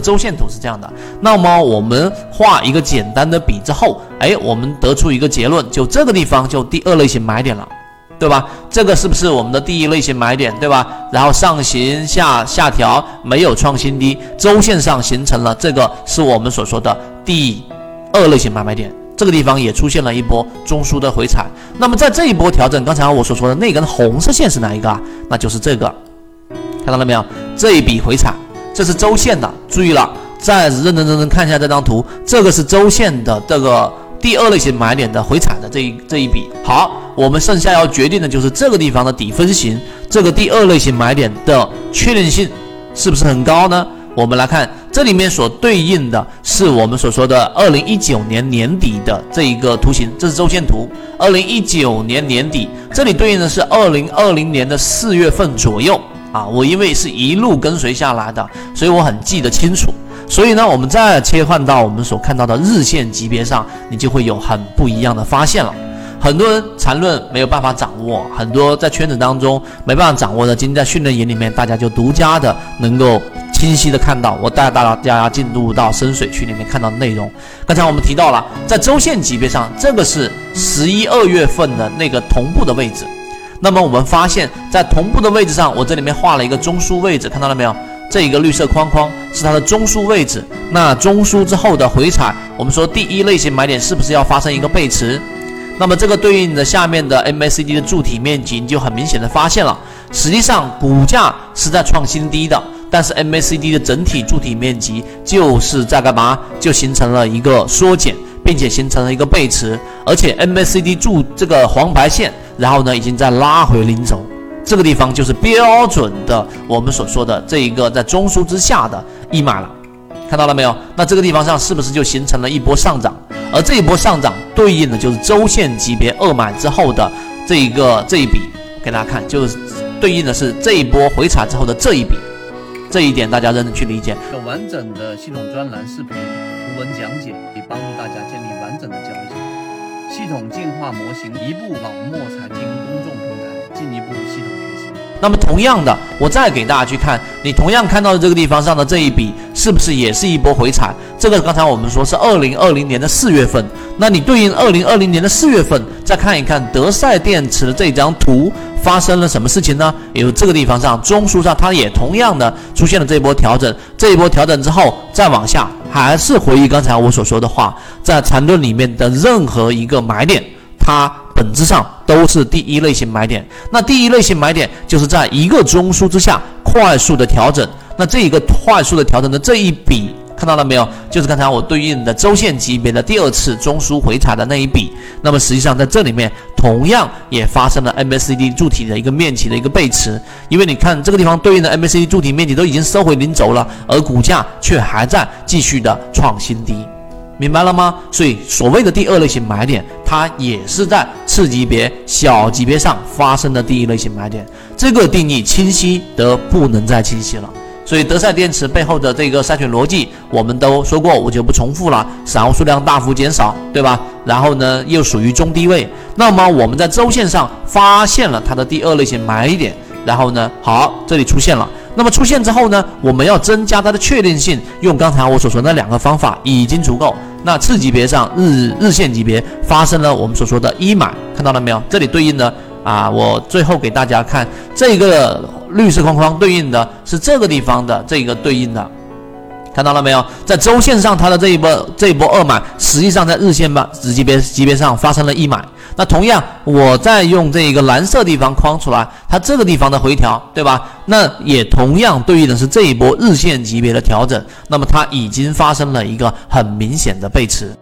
周线图是这样的。那么我们画一个简单的笔之后，哎，我们得出一个结论，就这个地方就第二类型买点了，对吧？这个是不是我们的第一类型买点，对吧？然后上行下下调，没有创新低，周线上形成了这个是我们所说的第二类型买卖点。这个地方也出现了一波中枢的回踩。那么在这一波调整，刚才我所说的那根红色线是哪一个啊？那就是这个，看到了没有？这一笔回踩，这是周线的。注意了，再认认真真看一下这张图，这个是周线的这个第二类型买点的回踩的这一这一笔。好，我们剩下要决定的就是这个地方的底分型，这个第二类型买点的确定性是不是很高呢？我们来看这里面所对应的是我们所说的二零一九年年底的这一个图形，这是周线图。二零一九年年底，这里对应的是二零二零年的四月份左右啊。我因为是一路跟随下来的，所以我很记得清楚。所以呢，我们再切换到我们所看到的日线级别上，你就会有很不一样的发现了。很多人缠论没有办法掌握，很多在圈子当中没办法掌握的，今天在训练营里面，大家就独家的能够。清晰的看到，我带大家进入到深水区里面看到的内容。刚才我们提到了，在周线级别上，这个是十一二月份的那个同步的位置。那么我们发现，在同步的位置上，我这里面画了一个中枢位置，看到了没有？这一个绿色框框是它的中枢位置。那中枢之后的回踩，我们说第一类型买点是不是要发生一个背驰？那么这个对应的下面的 MACD 的柱体面积，你就很明显的发现了，实际上股价是在创新低的。但是 MACD 的整体柱体面积就是在干嘛？就形成了一个缩减，并且形成了一个背驰，而且 MACD 柱这个黄白线，然后呢已经在拉回零轴，这个地方就是标准的我们所说的这一个在中枢之下的一买了，看到了没有？那这个地方上是不是就形成了一波上涨？而这一波上涨对应的就是周线级别二买之后的这一个这一笔，给大家看，就是对应的是这一波回踩之后的这一笔。这一点大家认真去理解。有完整的系统专栏视频、图文讲解，可以帮助大家建立完整的交易系统。系统进化模型，一步老莫财经公众平台，进一步系统学习。那么同样的，我再给大家去看，你同样看到的这个地方上的这一笔，是不是也是一波回踩？这个刚才我们说是二零二零年的四月份，那你对应二零二零年的四月份，再看一看德赛电池的这张图，发生了什么事情呢？有这个地方上中枢上，它也同样的出现了这一波调整，这一波调整之后再往下，还是回忆刚才我所说的话，在缠论里面的任何一个买点，它。本质上都是第一类型买点，那第一类型买点就是在一个中枢之下快速的调整，那这一个快速的调整的这一笔看到了没有？就是刚才我对应的周线级别的第二次中枢回踩的那一笔，那么实际上在这里面同样也发生了 MACD 柱体的一个面积的一个背驰，因为你看这个地方对应的 MACD 柱体面积都已经收回零轴了，而股价却还在继续的创新低。明白了吗？所以所谓的第二类型买点，它也是在次级别、小级别上发生的第一类型买点。这个定义清晰得不能再清晰了。所以德赛电池背后的这个筛选逻辑，我们都说过，我就不重复了。散户数量大幅减少，对吧？然后呢，又属于中低位。那么我们在周线上发现了它的第二类型买点，然后呢，好，这里出现了。那么出现之后呢，我们要增加它的确定性，用刚才我所说的两个方法已经足够。那次级别上日日线级别发生了我们所说的一买，看到了没有？这里对应的啊，我最后给大家看这个绿色框框对应的是这个地方的这个对应的。看到了没有？在周线上，它的这一波这一波二买，实际上在日线吧子级别级别上发生了一买。那同样，我再用这一个蓝色地方框出来，它这个地方的回调，对吧？那也同样对应的是这一波日线级别的调整。那么它已经发生了一个很明显的背驰。